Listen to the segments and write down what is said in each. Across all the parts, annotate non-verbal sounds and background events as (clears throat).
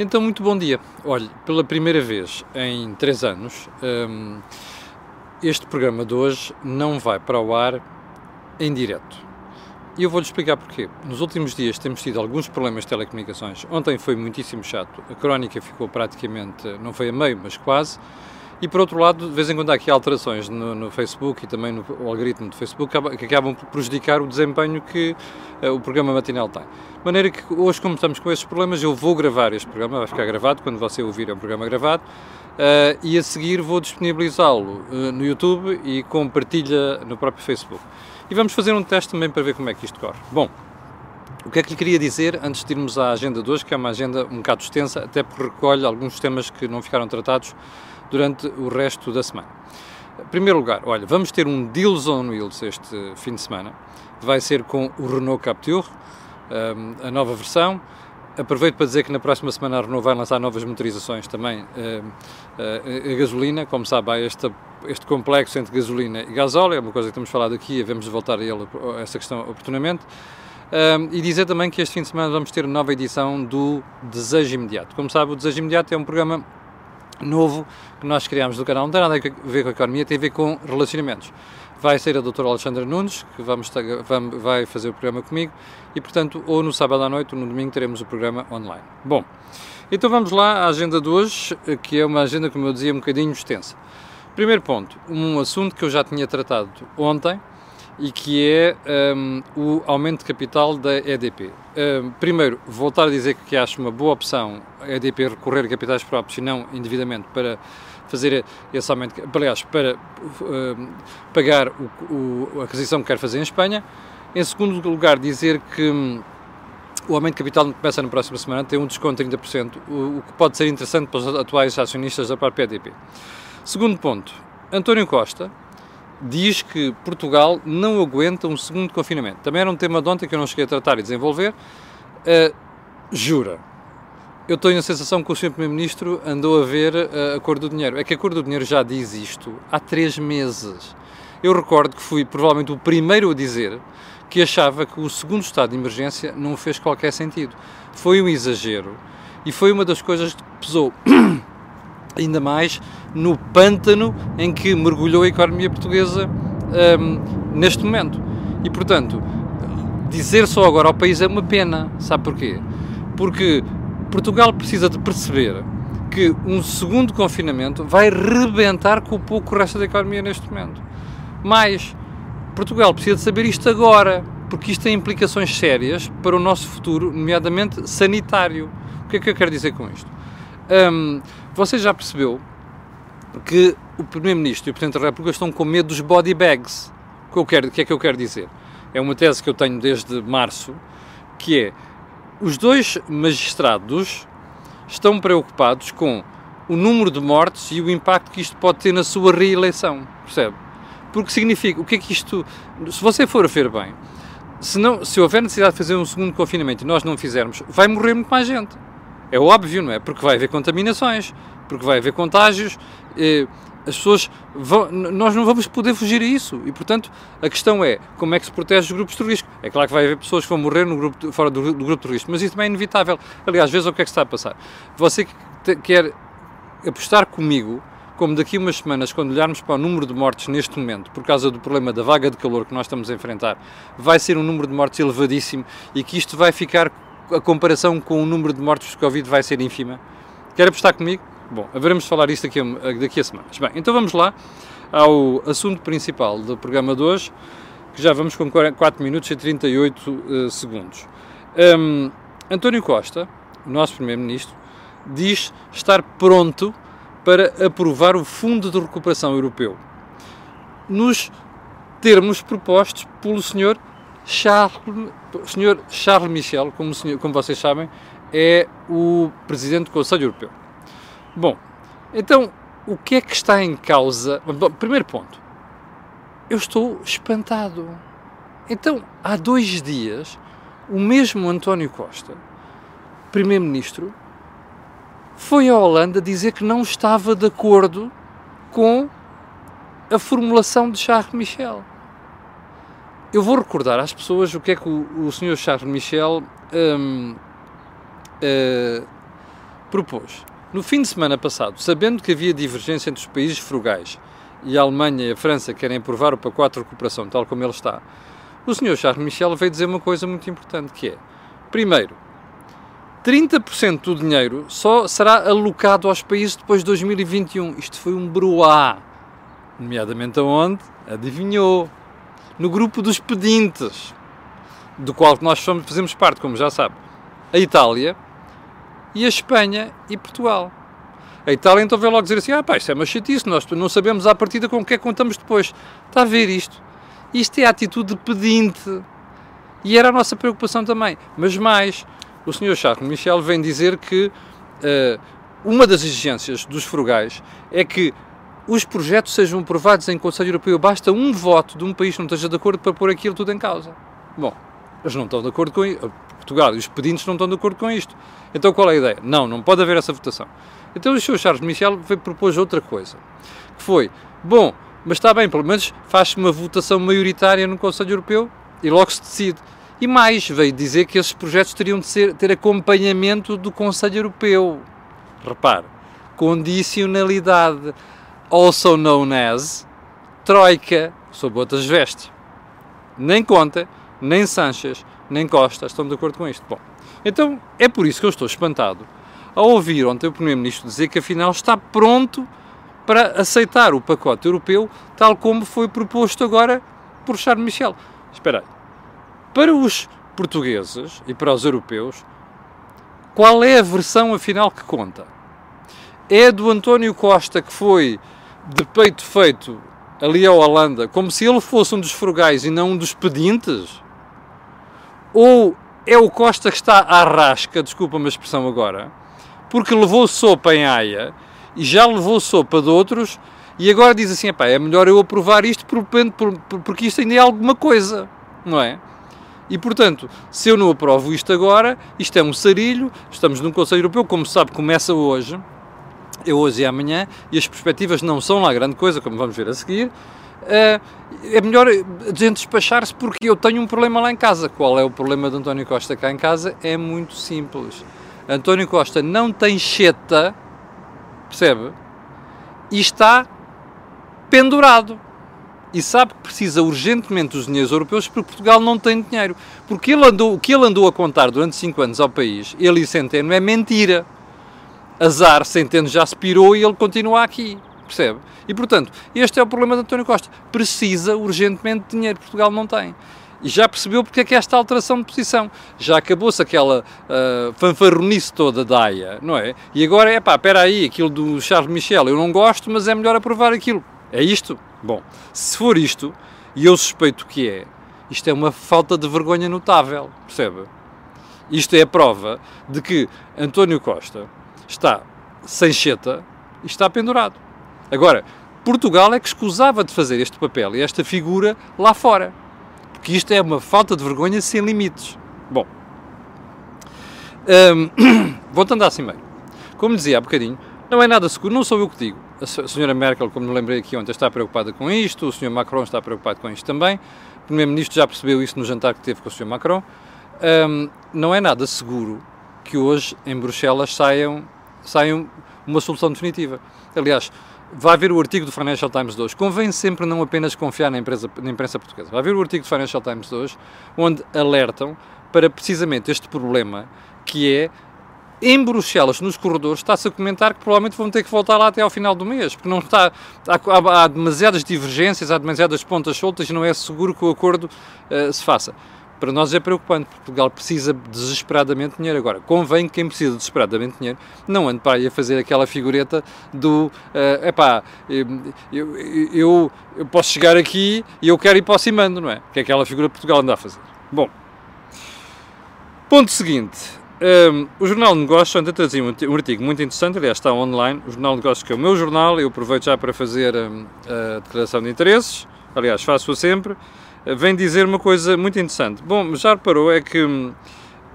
Então, muito bom dia. Olhe, pela primeira vez em três anos, hum, este programa de hoje não vai para o ar em direto. E eu vou-lhe explicar porquê. Nos últimos dias temos tido alguns problemas de telecomunicações. Ontem foi muitíssimo chato. A crónica ficou praticamente, não foi a meio, mas quase. E por outro lado, de vez em quando há aqui alterações no, no Facebook e também no algoritmo do Facebook que acabam por prejudicar o desempenho que uh, o programa matinal tem. De maneira que hoje, como estamos com esses problemas, eu vou gravar este programa, vai ficar gravado, quando você ouvir é um programa gravado, uh, e a seguir vou disponibilizá-lo uh, no YouTube e com partilha no próprio Facebook. E vamos fazer um teste também para ver como é que isto corre. Bom, o que é que lhe queria dizer antes de irmos à agenda de hoje, que é uma agenda um bocado extensa, até porque recolhe alguns temas que não ficaram tratados durante o resto da semana. Em primeiro lugar, olha, vamos ter um Deals on Wheels este fim de semana. Vai ser com o Renault Captur, um, a nova versão. Aproveito para dizer que na próxima semana a Renault vai lançar novas motorizações também um, a, a, gasolina. Como sabe, há este, este complexo entre gasolina e gasóleo, é uma coisa que temos falado aqui e devemos voltar a, ele, a essa questão oportunamente. Um, e dizer também que este fim de semana vamos ter nova edição do Desejo Imediato. Como sabe, o Desejo Imediato é um programa novo que nós criámos do canal. Não tem nada a ver com a economia, tem a ver com relacionamentos. Vai ser a doutora Alexandra Nunes, que vamos, vai fazer o programa comigo, e portanto, ou no sábado à noite ou no domingo teremos o programa online. Bom, então vamos lá à agenda de hoje, que é uma agenda, como eu dizia, um bocadinho extensa. Primeiro ponto, um assunto que eu já tinha tratado ontem, e que é um, o aumento de capital da EDP. Um, primeiro, voltar a dizer que acho uma boa opção a EDP recorrer a capitais próprios e não indevidamente para fazer esse aumento, aliás, para um, pagar o, o, a aquisição que quer fazer em Espanha. Em segundo lugar, dizer que hum, o aumento de capital começa na próxima semana, tem um desconto de 30%, o, o que pode ser interessante para os atuais acionistas da própria EDP. Segundo ponto, António Costa, diz que Portugal não aguenta um segundo confinamento. Também era um tema de ontem que eu não cheguei a tratar e desenvolver. Uh, jura. Eu tenho a sensação que o Sr. Primeiro-Ministro andou a ver uh, a cor do dinheiro. É que a cor do dinheiro já diz isto há três meses. Eu recordo que fui provavelmente o primeiro a dizer que achava que o segundo estado de emergência não fez qualquer sentido. Foi um exagero e foi uma das coisas que pesou (clears throat) ainda mais no pântano em que mergulhou a economia portuguesa um, neste momento. E, portanto, dizer só agora ao país é uma pena. Sabe porquê? Porque Portugal precisa de perceber que um segundo confinamento vai rebentar com o pouco resto da economia neste momento. Mas Portugal precisa de saber isto agora, porque isto tem implicações sérias para o nosso futuro, nomeadamente sanitário. O que é que eu quero dizer com isto? Um, você já percebeu que o Primeiro-Ministro e o Presidente da República estão com medo dos body bags. O que, eu quero, o que é que eu quero dizer? É uma tese que eu tenho desde março, que é os dois magistrados estão preocupados com o número de mortes e o impacto que isto pode ter na sua reeleição, percebe? Porque significa, o que é que isto, se você for a ver bem, se, não, se houver necessidade de fazer um segundo confinamento e nós não fizermos, vai morrer muito mais gente. É óbvio, não é? Porque vai haver contaminações, porque vai haver contágios, as pessoas vão, nós não vamos poder fugir a isso. E portanto a questão é como é que se protege os grupos de risco? É claro que vai haver pessoas que vão morrer no grupo, fora do, do grupo de risco mas isso também é inevitável. Aliás às vezes o que é que está a passar. Você que quer apostar comigo como daqui a umas semanas, quando olharmos para o número de mortes neste momento, por causa do problema da vaga de calor que nós estamos a enfrentar, vai ser um número de mortes elevadíssimo e que isto vai ficar, a comparação com o número de mortes de Covid vai ser ínfima. Quer apostar comigo? Bom, haveremos de falar isto daqui a, daqui a semanas. Bem, então vamos lá ao assunto principal do programa de hoje, que já vamos com 4 minutos e 38 uh, eh, segundos. Um, António Costa, o nosso Primeiro-Ministro, diz estar pronto para aprovar o Fundo de Recuperação Europeu, nos termos propostos pelo Sr. Charles, Sr. Charles Michel, como, como vocês sabem, é o Presidente do Conselho Europeu. Bom, então o que é que está em causa? Bom, primeiro ponto, eu estou espantado. Então, há dois dias, o mesmo António Costa, Primeiro-Ministro, foi à Holanda dizer que não estava de acordo com a formulação de Charles Michel. Eu vou recordar às pessoas o que é que o, o Sr. Charles Michel hum, uh, propôs, no fim de semana passado, sabendo que havia divergência entre os países frugais e a Alemanha e a França querem aprovar o pacote de recuperação tal como ele está, o Sr. Charles Michel veio dizer uma coisa muito importante, que é, primeiro, 30% do dinheiro só será alocado aos países depois de 2021. Isto foi um bruá. Nomeadamente aonde? Adivinhou. No grupo dos pedintes, do qual nós fazemos parte, como já sabe. A Itália e a Espanha e Portugal. A Itália então veio logo dizer assim, ah pá, isto é uma chatice, nós não sabemos à partida com o que é que contamos depois. Está a ver isto? Isto é a atitude de pedinte. E era a nossa preocupação também. Mas mais, o Sr. Charles Michel vem dizer que uh, uma das exigências dos frugais é que os projetos sejam aprovados em Conselho Europeu. Basta um voto de um país que não esteja de acordo para pôr aquilo tudo em causa. Bom, eles não estão de acordo com isso. Portugal e os pedintes não estão de acordo com isto. Então qual é a ideia? Não, não pode haver essa votação. Então o Sr. Charles Michel propôs outra coisa, que foi, bom, mas está bem, pelo menos faz-se uma votação maioritária no Conselho Europeu e logo se decide. E mais, veio dizer que esses projetos teriam de ser, ter acompanhamento do Conselho Europeu. Repare, condicionalidade, also known as Troika, sob outras vestes. Nem Conta, nem Sanches, nem Costa estão de acordo com isto. Bom, então é por isso que eu estou espantado ao ouvir ontem o Primeiro-Ministro dizer que afinal está pronto para aceitar o pacote europeu tal como foi proposto agora por Charles Michel. Espera aí. Para os portugueses e para os europeus, qual é a versão afinal que conta? É do António Costa que foi de peito feito ali à Holanda, como se ele fosse um dos frugais e não um dos pedintes? Ou é o Costa que está à rasca, desculpa-me a expressão agora, porque levou sopa em Haia e já levou sopa de outros e agora diz assim, é melhor eu aprovar isto porque isto ainda é alguma coisa, não é? E, portanto, se eu não aprovo isto agora, isto é um sarilho, estamos num Conselho Europeu, como se sabe, começa hoje, é hoje e amanhã, e as perspectivas não são lá grande coisa, como vamos ver a seguir, eh, é melhor a gente despachar-se porque eu tenho um problema lá em casa. Qual é o problema de António Costa cá em casa? É muito simples. António Costa não tem cheta, percebe? E está pendurado e sabe que precisa urgentemente dos dinheiros europeus porque Portugal não tem dinheiro. Porque ele andou, o que ele andou a contar durante 5 anos ao país, ele e Centeno, é mentira. Azar, Centeno já se pirou e ele continua aqui, percebe? E portanto, este é o problema de António Costa. Precisa urgentemente de dinheiro, Portugal não tem. E já percebeu porque é que esta alteração de posição. Já acabou-se aquela uh, fanfarronice toda da AIA, não é? E agora é pá, espera aí, aquilo do Charles Michel, eu não gosto, mas é melhor aprovar aquilo. É isto? Bom, se for isto, e eu suspeito que é, isto é uma falta de vergonha notável, percebe? Isto é a prova de que António Costa está sem cheta e está pendurado. Agora, Portugal é que escusava de fazer este papel e esta figura lá fora. Porque isto é uma falta de vergonha sem limites. Bom, um, (coughs) voltando à Cimeira. Como dizia há bocadinho, não é nada seguro, não sou eu que digo. A senhora Merkel, como me lembrei aqui ontem, está preocupada com isto, o senhor Macron está preocupado com isto também, o primeiro-ministro já percebeu isso no jantar que teve com o senhor Macron. Um, não é nada seguro que hoje em Bruxelas saiam, saiam uma solução definitiva. Aliás, vai ver o artigo do Financial Times de hoje. Convém sempre não apenas confiar na, empresa, na imprensa portuguesa. Vai ver o artigo do Financial Times de hoje, onde alertam para precisamente este problema que é em Bruxelas, nos corredores, está-se a comentar que provavelmente vão ter que voltar lá até ao final do mês, porque não está, há, há demasiadas divergências, há demasiadas pontas soltas e não é seguro que o acordo uh, se faça. Para nós é preocupante, Portugal precisa desesperadamente de dinheiro. Agora, convém que quem precisa desesperadamente de dinheiro não ande para aí a fazer aquela figureta do uh, epá, eu, eu, eu, posso chegar aqui e eu quero ir para o cimando, não é? Que é aquela figura que Portugal anda a fazer. Bom, ponto seguinte. Um, o Jornal de Negócios ontem trazia um, um, artigo muito interessante, aliás está online, o Jornal de Negócios que é o meu jornal, eu aproveito já para fazer um, a declaração de interesses, aliás faço-a sempre, vem dizer uma coisa muito interessante. Bom, já reparou é que um,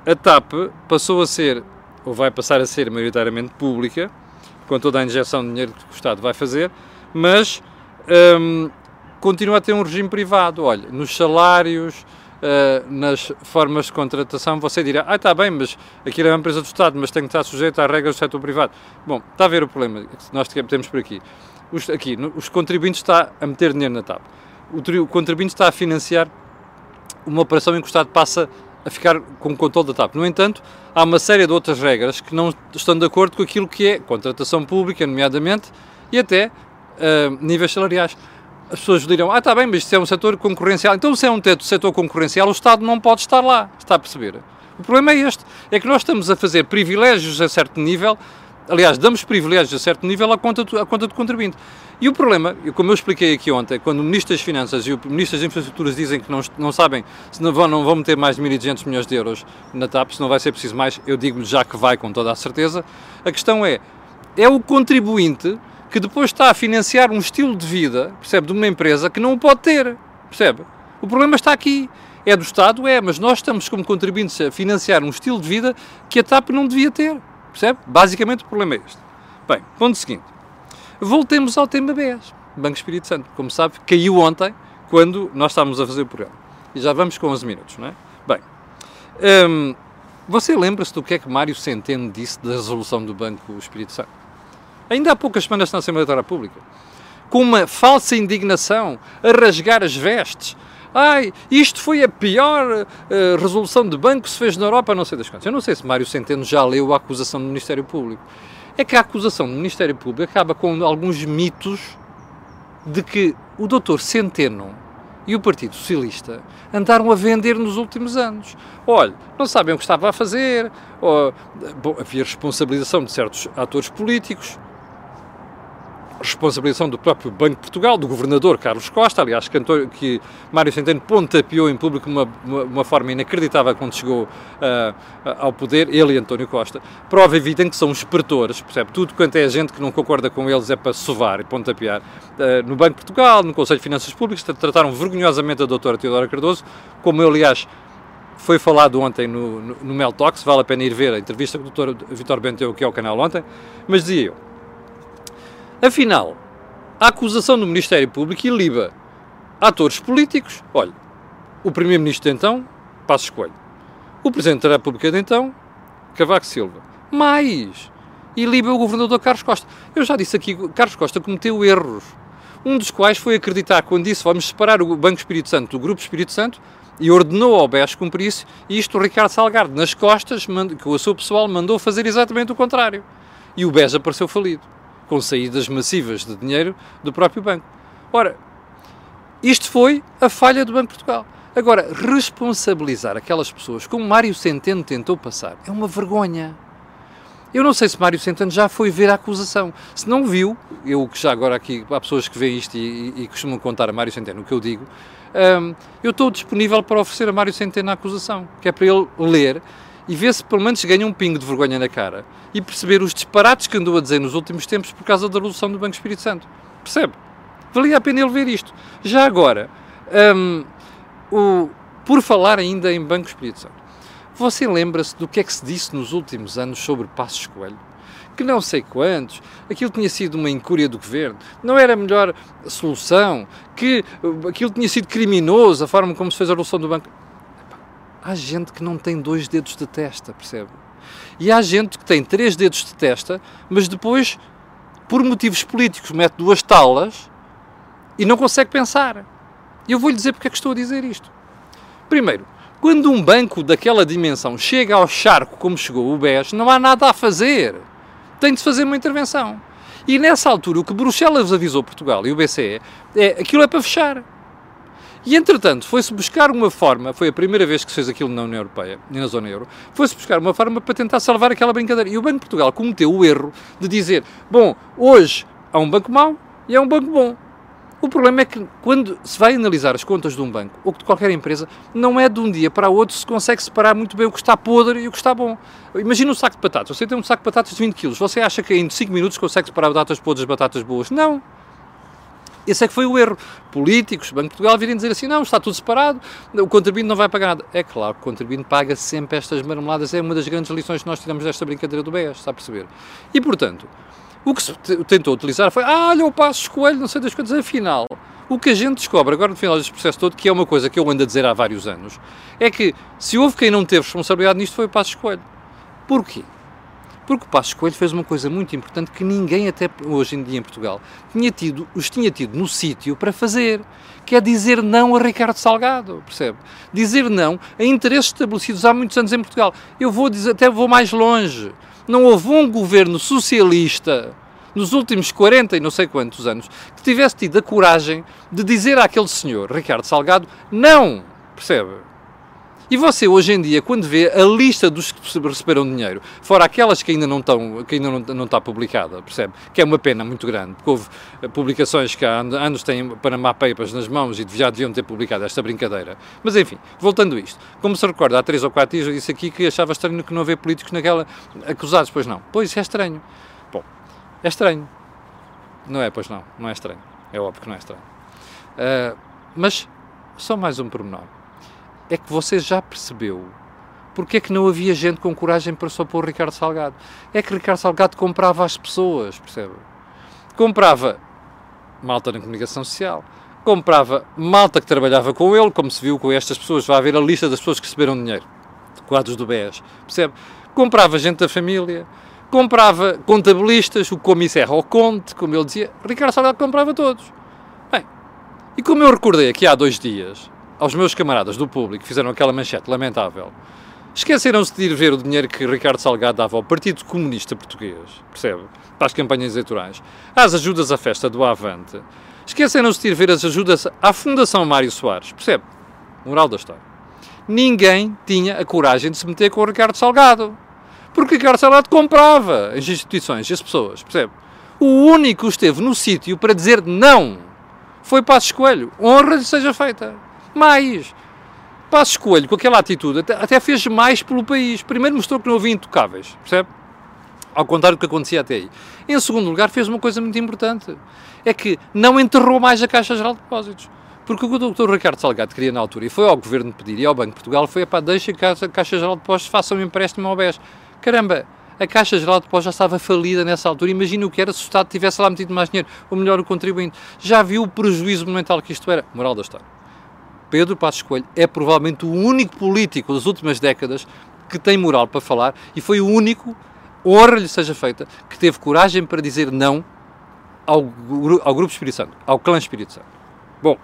a TAP passou a ser, ou vai passar a ser maioritariamente pública, com toda a injeção de dinheiro que o Estado vai fazer, mas hum, continua a ter um regime privado, olha, nos salários, uh, nas formas de contratação, você dirá, ah, está bem, mas aquilo é uma empresa do Estado, mas tem que estar sujeito às regras do setor privado. Bom, está a ver o problema que nós temos por aqui. Os, aqui, os contribuintes está a meter dinheiro na TAP. O, o contribuinte está a financiar uma operação em que o Estado passa a ficar com o controle da TAP. No entanto, há uma série de outras regras que não estão de acordo com aquilo que é contratação pública, nomeadamente, e até uh, níveis salariais. As pessoas dirão, ah, está bem, mas isto é um setor concorrencial. Então, se é um setor concorrencial, o Estado não pode estar lá. Está a perceber? O problema é este, é que nós estamos a fazer privilégios a certo nível, aliás, damos privilégios a certo nível à conta do, à conta do contribuinte. E o problema, como eu expliquei aqui ontem, quando o Ministro das Finanças e o Ministro das Infraestruturas dizem que não, não sabem se não vão, não vão meter mais de 1.200 milhões de euros na TAP, se não vai ser preciso mais, eu digo-lhe já que vai com toda a certeza, a questão é, é o contribuinte que depois está a financiar um estilo de vida, percebe, de uma empresa que não o pode ter, percebe? O problema está aqui. É do Estado? É, mas nós estamos como contribuintes a financiar um estilo de vida que a TAP não devia ter, percebe? Basicamente o problema é este. Bem, ponto seguinte. Voltemos ao tema BES, Banco Espírito Santo. Como sabe, caiu ontem, quando nós estávamos a fazer o programa. E já vamos com 11 minutos, não é? Bem, hum, você lembra-se do que é que Mário Centeno disse da resolução do Banco Espírito Santo? ainda há poucas semanas na Assembleia da República, com uma falsa indignação, a rasgar as vestes. Ai, isto foi a pior uh, resolução de banco que se fez na Europa, não sei das quantas. Eu não sei se Mário Centeno já leu a acusação do Ministério Público. É que a acusação do Ministério Público acaba com alguns mitos de que o doutor Centeno e o Partido Socialista andaram a vender nos últimos anos. Olha, não sabem o que estava a fazer, ou, bom, havia responsabilização de certos atores políticos, responsabilização do próprio Banco de Portugal, do governador Carlos Costa, aliás, que, que Mário Centeno pontapeou em público uma, uma, uma, forma inacreditável quando chegou uh, ao poder, ele e António Costa. Prova evidente que são espertores, percebe? Tudo quanto é gente que não concorda com eles é para sovar e pontapear. Uh, no Banco de Portugal, no Conselho de Finanças Públicas, trataram vergonhosamente a doutora Teodora Cardoso, como eu, aliás, foi falado ontem no, no, no Mel Talks, vale a pena ir ver a entrevista com o Dr. Vitor Benteu, que é o canal ontem, mas dizia eu, Afinal, a acusação do Ministério Público iliba atores políticos, olha, o Primeiro-Ministro de então, Passos Coelho, o Presidente da República de então, Cavaco Silva, mais, iliba o Governador Carlos Costa. Eu já disse aqui, Carlos Costa cometeu erros, um dos quais foi acreditar quando disse vamos separar o Banco Espírito Santo do Grupo Espírito Santo e ordenou ao BES cumprir isso, e isto o Ricardo Salgado, nas costas, que o seu pessoal mandou fazer exatamente o contrário. E o BES apareceu falido com saídas massivas de dinheiro do próprio banco. Ora, isto foi a falha do Banco de Portugal. Agora, responsabilizar aquelas pessoas como Mário Centeno tentou passar é uma vergonha. Eu não sei se Mário Centeno já foi ver a acusação. Se não viu, eu que já agora aqui, há pessoas que veem isto e, e, e costumam contar a Mário Centeno o que eu digo, um, eu estou disponível para oferecer a Mário Centeno a acusação, que é para ele ler e ver se pelo menos ganha um pingo de vergonha na cara e perceber os disparates que andou a dizer nos últimos tempos por causa da resolução do Banco Espírito Santo. Percebe? Valia a pena ele ver isto. Já agora, um, o, por falar ainda em Banco Espírito Santo, você lembra-se do que é que se disse nos últimos anos sobre Passos Coelho? Que não sei quantos, aquilo tinha sido uma incúria do governo, não era a melhor solução, que aquilo tinha sido criminoso, a forma como se fez a resolução do banco há gente que não tem dois dedos de testa, percebe? E há gente que tem três dedos de testa, mas depois, por motivos políticos, mete duas talas e não consegue pensar. Eu vou-lhe dizer porque é que estou a dizer isto. Primeiro, quando um banco daquela dimensão chega ao charco como chegou o BES, não há nada a fazer. Tem de fazer uma intervenção. E nessa altura, o que Bruxelas avisou Portugal e o BCE é aquilo é para fechar. E entretanto, foi-se buscar uma forma, foi a primeira vez que se fez aquilo na União Europeia e na zona euro, foi-se buscar uma forma para tentar salvar aquela brincadeira. E o Banco de Portugal cometeu o erro de dizer: bom, hoje há um banco mau e há um banco bom. O problema é que quando se vai analisar as contas de um banco ou de qualquer empresa, não é de um dia para o outro se consegue separar muito bem o que está podre e o que está bom. Imagina um saco de batatas. Você tem um saco de batatas de 20 kg. Você acha que em 5 minutos consegue separar batatas podres das batatas boas? Não. Esse é que foi o erro. Políticos, Banco de Portugal virem dizer assim, não, está tudo separado, o contribuinte não vai pagar nada. É claro que o contribuinte paga sempre estas marmeladas, é uma das grandes lições que nós tiramos desta brincadeira do BES, está a perceber? E, portanto, o que se tentou utilizar foi, ah, olha, o passo escolho, não sei das coisas, afinal, O que a gente descobre agora no final deste processo todo, que é uma coisa que eu ando a dizer há vários anos, é que se houve quem não teve responsabilidade nisto foi o Passo Escolho. Porquê? Porque o Passo Coelho fez uma coisa muito importante que ninguém até hoje em dia em Portugal tinha tido, os tinha tido no sítio para fazer, que é dizer não a Ricardo Salgado, percebe? Dizer não a interesses estabelecidos há muitos anos em Portugal. Eu vou dizer, até vou mais longe. Não houve um governo socialista nos últimos 40 e não sei quantos anos que tivesse tido a coragem de dizer àquele senhor, Ricardo Salgado, não, percebe? E você, hoje em dia, quando vê a lista dos que receberam dinheiro, fora aquelas que ainda não estão, que ainda não, não está publicada, percebe? Que é uma pena muito grande, porque houve eh, publicações que há anos têm Panama Papers nas mãos e já deviam ter publicado esta brincadeira. Mas enfim, voltando a isto, como se recorda, há três ou quatro dias eu disse aqui que achava estranho que não haver políticos naquela acusados, pois não. Pois é estranho. Bom, é estranho. Não é, pois não, não é estranho. É óbvio que não é estranho. Uh, mas só mais um pormenor é que você já percebeu porque é que não havia gente com coragem para só pôr Ricardo Salgado. É que Ricardo Salgado comprava as pessoas, percebe? Comprava malta na comunicação social, comprava malta que trabalhava com ele, como se viu com estas pessoas, vai haver a lista das pessoas que receberam dinheiro, quadros do BES, percebe? Comprava gente da família, comprava contabilistas, o comissário ao conte, como ele dizia, Ricardo Salgado comprava todos. Bem, e como eu recordei aqui há dois dias, aos meus camaradas do público que fizeram aquela manchete lamentável, esqueceram-se de ir ver o dinheiro que Ricardo Salgado dava ao Partido Comunista Português, percebe? Para as campanhas eleitorais, às ajudas à festa do Avante, esqueceram-se de ir ver as ajudas à Fundação Mário Soares, percebe? Moral da história. Ninguém tinha a coragem de se meter com o Ricardo Salgado. Porque Ricardo Salgado comprava as instituições e as pessoas, percebe? O único que esteve no sítio para dizer não foi Passos Coelho. Honra lhe seja feita mais. Passo Coelho, com aquela atitude, até, até, fez mais pelo país. Primeiro mostrou que não havia intocáveis, percebe? Ao contrário do que acontecia até aí. Em segundo lugar, fez uma coisa muito importante. É que não enterrou mais a Caixa Geral de Depósitos. Porque o que o Dr. Ricardo Salgado queria na altura, e foi ao Governo pedir, e ao Banco de Portugal, foi, pá, deixa que a Caixa Geral de Depósitos faça um empréstimo ao BES. Caramba, a Caixa Geral de Depósitos já estava falida nessa altura. Imagina o que era se o Estado tivesse lá metido mais dinheiro, ou melhor, o contribuinte. Já viu o prejuízo monumental que isto era? Moral da história. Pedro Passos Coelho é provavelmente o único político das últimas décadas que tem moral para falar e foi o único, honra lhe seja feita, que teve coragem para dizer não ao, ao Grupo Espírito Santo, ao clã Espírito Santo. Bom,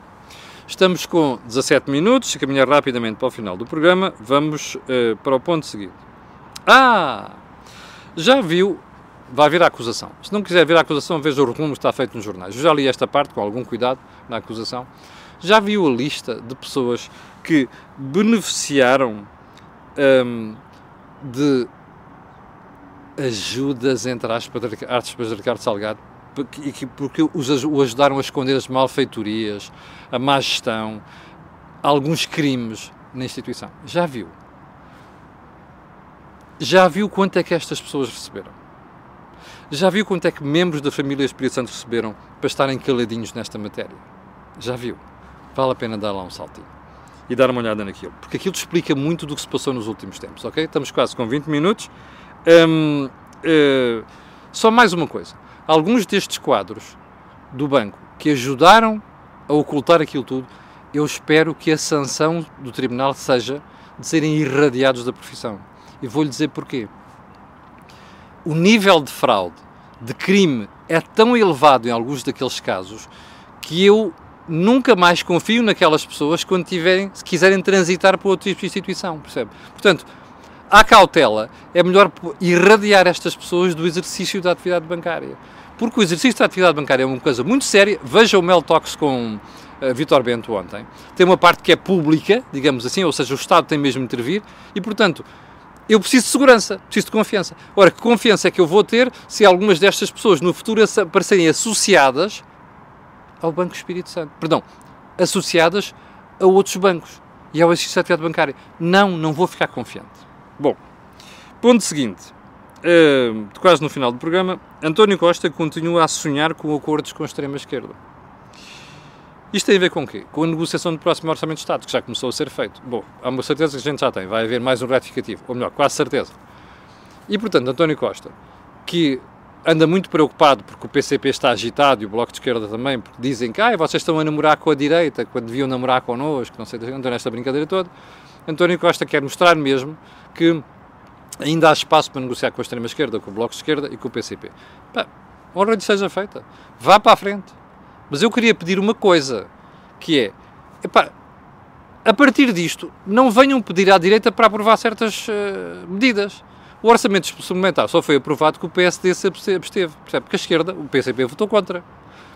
estamos com 17 minutos, a caminhar rapidamente para o final do programa, vamos uh, para o ponto seguinte. Ah! Já viu vai haver a acusação. Se não quiser ver a acusação, veja o resumo que está feito nos jornais. Eu já li esta parte com algum cuidado na acusação. Já viu a lista de pessoas que beneficiaram um, de ajudas, entre aspas, de Ricardo Salgado, porque os, o ajudaram a esconder as malfeitorias, a má gestão, alguns crimes na instituição. Já viu? Já viu quanto é que estas pessoas receberam? Já viu quanto é que membros da família Espírito Santo receberam para estarem caladinhos nesta matéria? Já viu? Vale a pena dar lá um saltinho e dar uma olhada naquilo, porque aquilo explica muito do que se passou nos últimos tempos, ok? Estamos quase com 20 minutos. Um, uh, eh, só mais uma coisa: alguns destes quadros do banco que ajudaram a ocultar aquilo tudo, eu espero que a sanção do tribunal seja de serem irradiados da profissão. E vou-lhe dizer porquê. O nível de fraude, de crime, é tão elevado em alguns daqueles casos que eu nunca mais confio naquelas pessoas quando tiverem, se quiserem transitar para outro tipo de instituição, percebe? Portanto, à cautela, é melhor irradiar estas pessoas do exercício da atividade bancária. Porque o exercício da atividade bancária é uma coisa muito séria. Veja o Mel Talks com uh, Vitor Bento ontem. Tem uma parte que é pública, digamos assim, ou seja, o Estado tem mesmo de intervir e, portanto, eu preciso de segurança, preciso de confiança. Ora, que confiança é que eu vou ter se algumas destas pessoas no futuro aparecerem associadas ao Banco Espírito Santo. Perdão, associadas a outros bancos e ao exercício da atividade bancária. Não, não vou ficar confiante. Bom, ponto seguinte. Uh, quase no final do programa, António Costa continua a sonhar com acordos com a extrema-esquerda. Isto tem a ver com o quê? Com a negociação do próximo Orçamento de Estado, que já começou a ser feito. Bom, há uma certeza que a gente já tem, vai haver mais um retificativo, ou melhor, quase certeza. E, portanto, António Costa, que anda muito preocupado porque o PCP está agitado e o Bloco de Esquerda também, porque dizem que ah, vocês estão a namorar com a direita quando deviam namorar connosco, não sei, andam nesta brincadeira toda. António Costa quer mostrar mesmo que ainda há espaço para negociar com a extrema-esquerda, com o Bloco de Esquerda e com o PCP. Pá, honra lhe seja feita. Vá para a frente. Mas eu queria pedir uma coisa, que é, epá, a partir disto, não venham pedir à direita para aprovar certas uh, medidas. O orçamento suplementar só foi aprovado que o PSD se absteve, percebe? Porque a esquerda, o PCP, votou contra.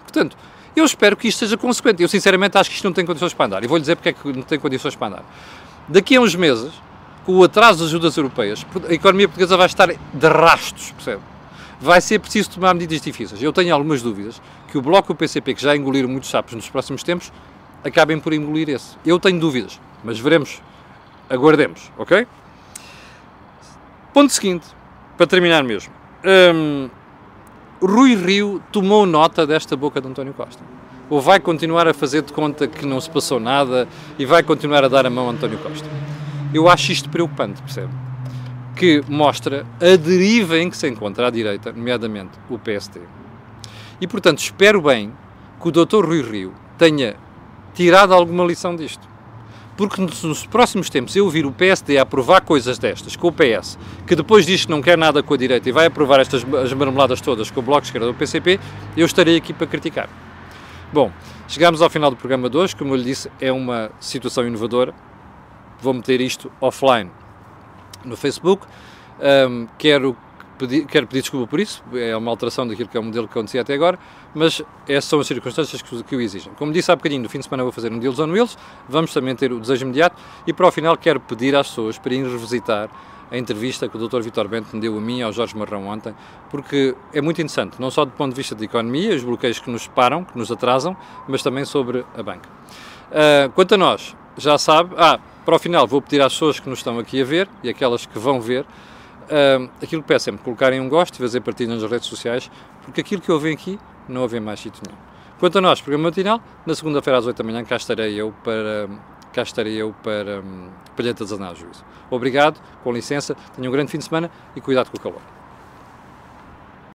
Portanto, eu espero que isto seja consequente. Eu, sinceramente, acho que isto não tem condições para andar. E vou-lhe dizer porque é que não tem condições para andar. Daqui a uns meses, com o atraso das ajudas europeias, a economia portuguesa vai estar de rastos, percebe? Vai ser preciso tomar medidas difíceis. Eu tenho algumas dúvidas que o Bloco e o PCP, que já engoliram muitos sapos nos próximos tempos, acabem por engolir esse. Eu tenho dúvidas, mas veremos. Aguardemos, ok? Ponto seguinte, para terminar mesmo. Hum, Rui Rio tomou nota desta boca de António Costa? Ou vai continuar a fazer de conta que não se passou nada e vai continuar a dar a mão a António Costa? Eu acho isto preocupante, percebe? Que mostra a deriva em que se encontra a direita, nomeadamente o PSD. E, portanto, espero bem que o Dr. Rui Rio tenha tirado alguma lição disto. Porque nos próximos tempos eu vir o PSD aprovar coisas destas com o PS, que depois diz que não quer nada com a direita e vai aprovar estas as marmeladas todas com o Bloco de Esquerda do PCP, eu estarei aqui para criticar. Bom, chegamos ao final do programa de hoje, como eu lhe disse, é uma situação inovadora. Vou meter isto offline no Facebook. Um, quero pedir, quero pedir desculpa por isso, é uma alteração daquilo que é o modelo que acontecia até agora, mas essas são as circunstâncias que, que o exigem. Como disse há bocadinho, no fim de semana vou fazer um Deals on Wheels, vamos também ter o desejo imediato e para o final quero pedir às pessoas para ir revisitar a entrevista que o Dr. Vitor Bento me deu a mim e ao Jorge Marrão ontem, porque é muito interessante, não só do ponto de vista da economia, os bloqueios que nos param, que nos atrasam, mas também sobre a banca. Uh, quanto a nós, já sabe, ah, para o final vou pedir às pessoas que nos estão aqui a ver e aquelas que vão ver, uh, aquilo que peço é colocarem um gosto e fazer partilha nas redes sociais, porque aquilo que ouvem aqui não ouvem mais sítio nenhum. Quanto a nós, programa matinal, na segunda-feira às 8 da manhã cá estarei eu para, cá estarei eu para um, Palheta de Juízo. Obrigado, com licença, tenham um grande fim de semana e cuidado com o calor.